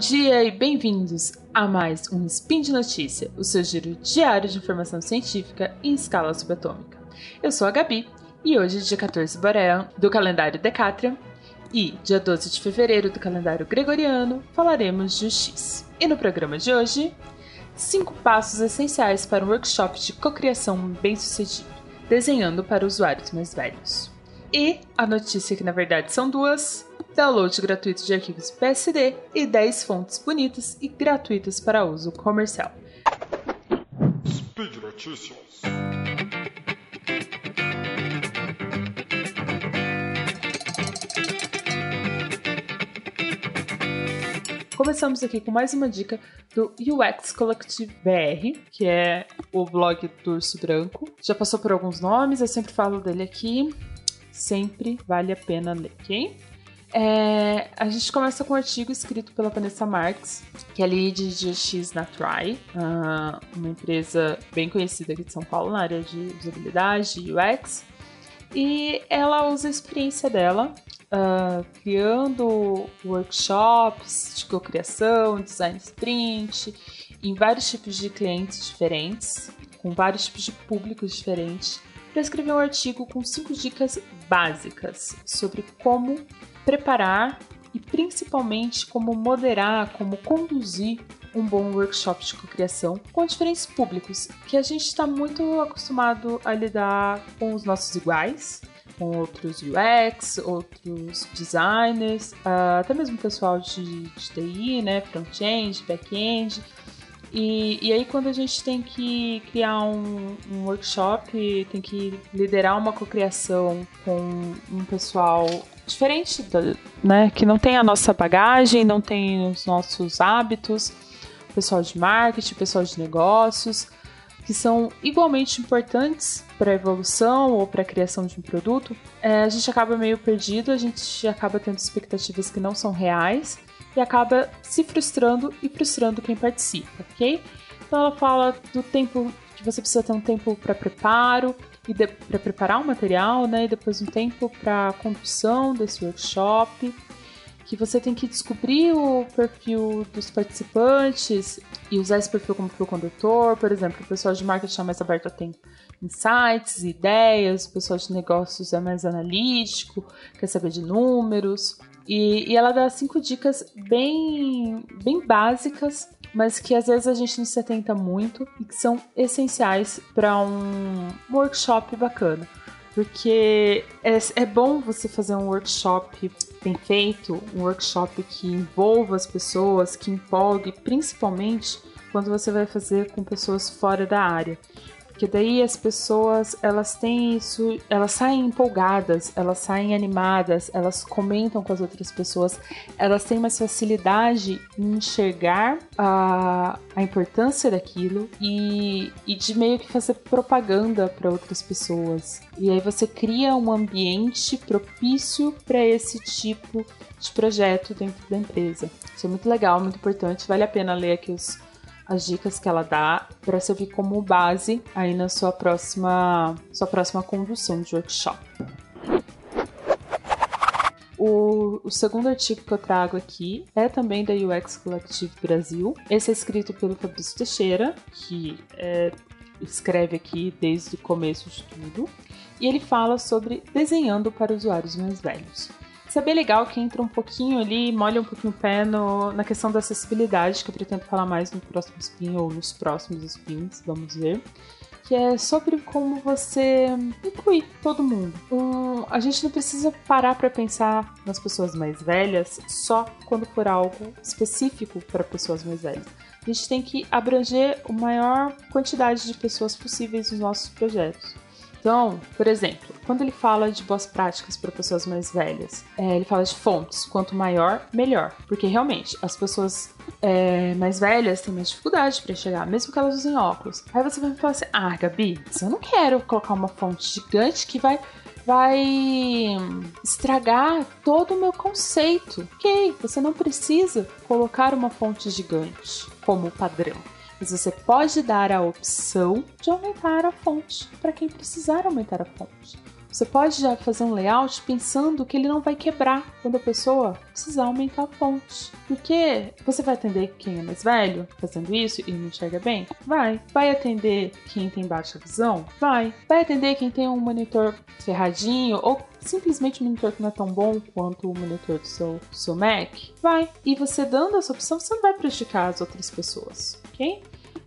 dia e bem-vindos a mais um Spin de Notícia, o seu giro diário de informação científica em escala subatômica. Eu sou a Gabi e hoje, dia 14 Borean, do calendário Decatrian, e dia 12 de fevereiro do calendário Gregoriano, falaremos de X. E no programa de hoje, 5 passos essenciais para um workshop de cocriação bem-sucedido, desenhando para usuários mais velhos. E a notícia que na verdade são duas, download gratuito de arquivos PSD e 10 fontes bonitas e gratuitas para uso comercial. Speed Notícias. Começamos aqui com mais uma dica do UX Collective BR, que é o blog do Urso Branco. Já passou por alguns nomes, eu sempre falo dele aqui. Sempre vale a pena ler, ok? É, a gente começa com um artigo escrito pela Vanessa Marques, que é lead de X na Try, uma empresa bem conhecida aqui de São Paulo na área de usabilidade e UX. E ela usa a experiência dela uh, criando workshops de cocriação, design sprint, em vários tipos de clientes diferentes, com vários tipos de públicos diferentes, para escrever um artigo com cinco dicas básicas sobre como preparar e principalmente como moderar, como conduzir um bom workshop de cocriação com diferentes públicos, que a gente está muito acostumado a lidar com os nossos iguais, com outros UX, outros designers, uh, até mesmo pessoal de, de TI, né, front-end, back-end. E, e, aí quando a gente tem que criar um, um workshop, tem que liderar uma cocriação com um pessoal diferente, né? Que não tem a nossa bagagem, não tem os nossos hábitos, pessoal de marketing, pessoal de negócios, que são igualmente importantes para a evolução ou para a criação de um produto, é, a gente acaba meio perdido, a gente acaba tendo expectativas que não são reais e acaba se frustrando e frustrando quem participa, ok? Então ela fala do tempo que você precisa ter um tempo para preparo, e para preparar o material, né? E depois um tempo para condução desse workshop, que você tem que descobrir o perfil dos participantes e usar esse perfil como fio condutor. Por exemplo, o pessoal de marketing é mais aberto tem insights, ideias, o pessoal de negócios é mais analítico, quer saber de números. E, e ela dá cinco dicas bem, bem básicas mas que às vezes a gente não se atenta muito e que são essenciais para um workshop bacana. Porque é, é bom você fazer um workshop bem feito, um workshop que envolva as pessoas, que empolgue, principalmente quando você vai fazer com pessoas fora da área. Porque daí as pessoas, elas têm isso, elas saem empolgadas, elas saem animadas, elas comentam com as outras pessoas, elas têm mais facilidade em enxergar a, a importância daquilo e, e de meio que fazer propaganda para outras pessoas. E aí você cria um ambiente propício para esse tipo de projeto dentro da empresa. Isso é muito legal, muito importante, vale a pena ler aqui os as dicas que ela dá para servir como base aí na sua próxima, sua próxima condução de workshop. O, o, segundo artigo que eu trago aqui é também da UX Collective Brasil. Esse é escrito pelo Fabrício Teixeira, que é, escreve aqui desde o começo de tudo. E ele fala sobre desenhando para usuários mais velhos. Isso é bem legal que entra um pouquinho ali, molha um pouquinho o pé no, na questão da acessibilidade, que eu pretendo falar mais no próximo spin ou nos próximos spins, vamos ver. Que é sobre como você incluir todo mundo. Um, a gente não precisa parar para pensar nas pessoas mais velhas só quando for algo específico para pessoas mais velhas. A gente tem que abranger a maior quantidade de pessoas possíveis nos nossos projetos. Então, por exemplo, quando ele fala de boas práticas para pessoas mais velhas, é, ele fala de fontes. Quanto maior, melhor. Porque realmente, as pessoas é, mais velhas têm mais dificuldade para chegar, mesmo que elas usem óculos. Aí você vai falar assim: ah, Gabi, eu não quero colocar uma fonte gigante que vai vai estragar todo o meu conceito. Ok, você não precisa colocar uma fonte gigante como padrão mas você pode dar a opção de aumentar a fonte para quem precisar aumentar a fonte. você pode já fazer um layout pensando que ele não vai quebrar quando a pessoa precisar aumentar a fonte. Porque você vai atender quem é mais velho fazendo isso e não enxerga bem? Vai. Vai atender quem tem baixa visão? Vai. Vai atender quem tem um monitor ferradinho ou simplesmente um monitor que não é tão bom quanto o monitor do seu, do seu Mac? Vai. E você dando essa opção, você não vai prejudicar as outras pessoas,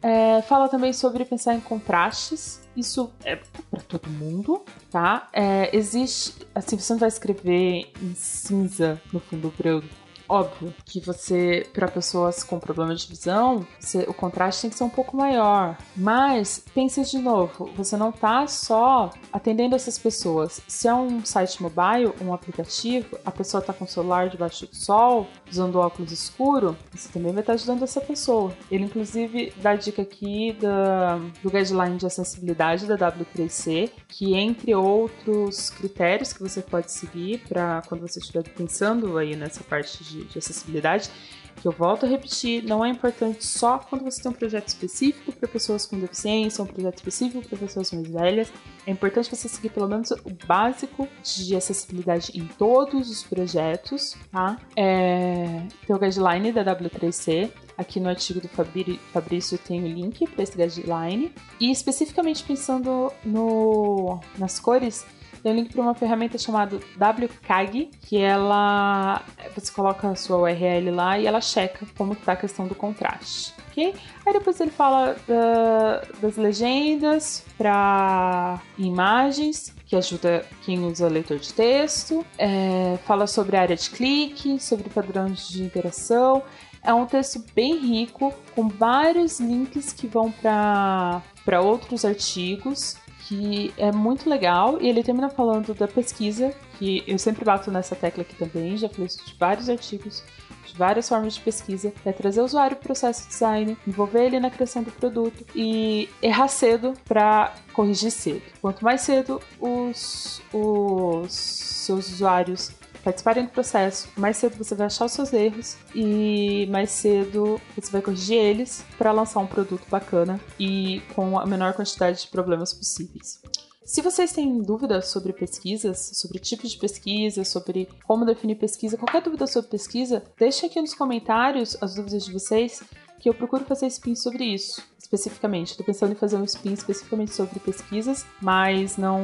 É, fala também sobre pensar em contrastes. Isso é para todo mundo, tá? É, existe. Assim, você não vai escrever em cinza no fundo branco Óbvio que você, para pessoas com problema de visão, você, o contraste tem que ser um pouco maior. Mas pense de novo, você não tá só atendendo essas pessoas. Se é um site mobile, um aplicativo, a pessoa tá com o celular debaixo do sol, usando óculos escuro, você também vai estar ajudando essa pessoa. Ele, inclusive, dá dica aqui da, do guideline de acessibilidade da W3C, que entre outros critérios que você pode seguir para quando você estiver pensando aí nessa parte de de, acessibilidade, que eu volto a repetir, não é importante só quando você tem um projeto específico para pessoas com deficiência, um projeto específico para pessoas mais velhas. É importante você seguir pelo menos o básico de acessibilidade em todos os projetos, tá? É, tem o guideline da W3C. Aqui no artigo do Fabrício tem o link para esse guideline. E especificamente pensando no, nas cores, tem um link para uma ferramenta chamada WCAG, que ela você coloca a sua URL lá e ela checa como está a questão do contraste. Okay? Aí depois ele fala uh, das legendas para imagens, que ajuda quem usa leitor de texto, é, fala sobre a área de clique, sobre padrões de interação. É um texto bem rico, com vários links que vão para outros artigos que é muito legal e ele termina falando da pesquisa, que eu sempre bato nessa tecla aqui também, já falei isso de vários artigos, de várias formas de pesquisa, é trazer o usuário para o processo de design, envolver ele na criação do produto e errar cedo para corrigir cedo. Quanto mais cedo os, os seus usuários participarem do processo, mais cedo você vai achar os seus erros e mais cedo você vai corrigir eles para lançar um produto bacana e com a menor quantidade de problemas possíveis. Se vocês têm dúvidas sobre pesquisas, sobre tipos de pesquisa, sobre como definir pesquisa, qualquer dúvida sobre pesquisa, deixe aqui nos comentários as dúvidas de vocês, que eu procuro fazer spin sobre isso, especificamente. Estou pensando em fazer um spin especificamente sobre pesquisas, mas não.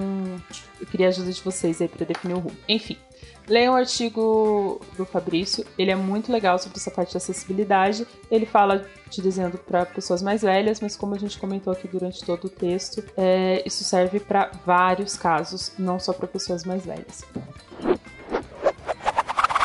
Eu queria a ajuda de vocês aí para definir o rumo. Enfim, Leia o artigo do Fabrício, ele é muito legal sobre essa parte de acessibilidade. Ele fala de desenho para pessoas mais velhas, mas como a gente comentou aqui durante todo o texto, é, isso serve para vários casos, não só para pessoas mais velhas.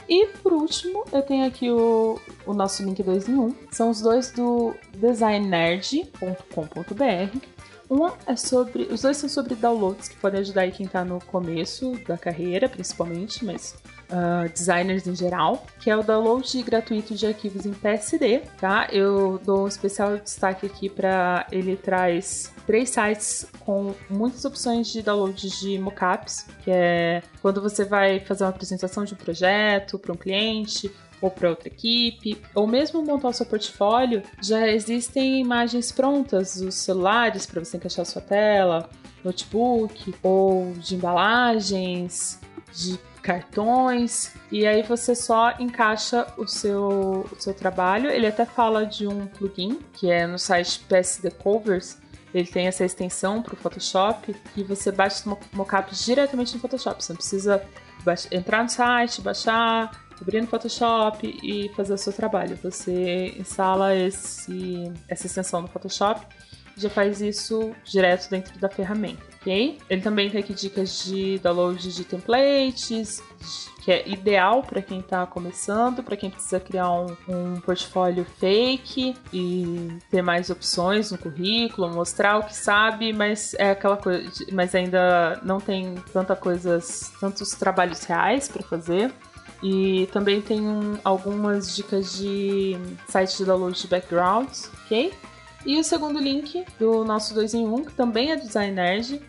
E por último, eu tenho aqui o, o nosso link 2 em 1. Um. São os dois do designnerd.com.br uma é sobre. Os dois são sobre downloads que podem ajudar aí quem tá no começo da carreira, principalmente, mas uh, designers em geral, que é o download gratuito de arquivos em PSD, tá? Eu dou um especial destaque aqui para ele traz três sites com muitas opções de download de mockups, que é quando você vai fazer uma apresentação de um projeto para um cliente ou para outra equipe, ou mesmo montar o seu portfólio, já existem imagens prontas dos celulares para você encaixar sua tela, notebook, ou de embalagens, de cartões, e aí você só encaixa o seu, o seu trabalho. Ele até fala de um plugin que é no site PSD Covers. Ele tem essa extensão para o Photoshop e você baixa os mockups diretamente no Photoshop. Você não precisa entrar no site, baixar, abrir no Photoshop e fazer o seu trabalho. Você instala esse, essa extensão no Photoshop e já faz isso direto dentro da ferramenta, ok? Ele também tem aqui dicas de download de templates, que é ideal para quem está começando, para quem precisa criar um, um, portfólio fake e ter mais opções no currículo, mostrar o que sabe, mas é aquela coisa, mas ainda não tem tanta coisas, tantos trabalhos reais para fazer. E também tem um, algumas dicas de sites de download de backgrounds, ok? E o segundo link do nosso 2 em 1, que também é do Design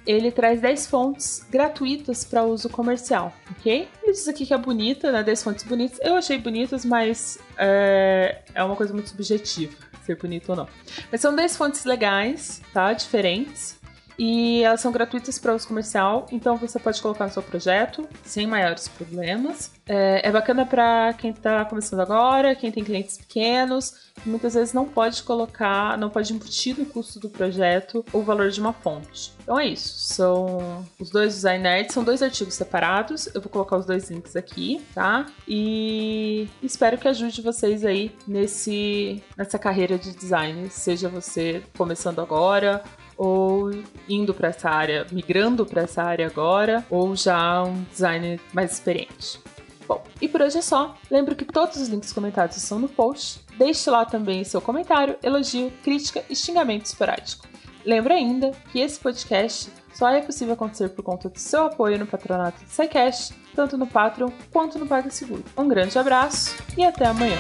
ele traz 10 fontes gratuitas para uso comercial, ok? Ele diz aqui que é bonita, né? 10 fontes bonitas. Eu achei bonitas, mas é, é uma coisa muito subjetiva ser bonito ou não. Mas são 10 fontes legais, tá? Diferentes. E elas são gratuitas para uso comercial, então você pode colocar no seu projeto sem maiores problemas. É, é bacana para quem está começando agora, quem tem clientes pequenos, muitas vezes não pode colocar, não pode imputir no custo do projeto o valor de uma fonte. Então é isso. São os dois design nerds, são dois artigos separados. Eu vou colocar os dois links aqui, tá? E espero que ajude vocês aí nesse nessa carreira de design, seja você começando agora ou indo para essa área, migrando para essa área agora, ou já um designer mais experiente. Bom, e por hoje é só. Lembro que todos os links comentados estão no post. Deixe lá também seu comentário, elogio, crítica e xingamento esporádico. Lembro ainda que esse podcast só é possível acontecer por conta do seu apoio no patronato do SciCast, tanto no Patreon quanto no PagSeguro. Um grande abraço e até amanhã!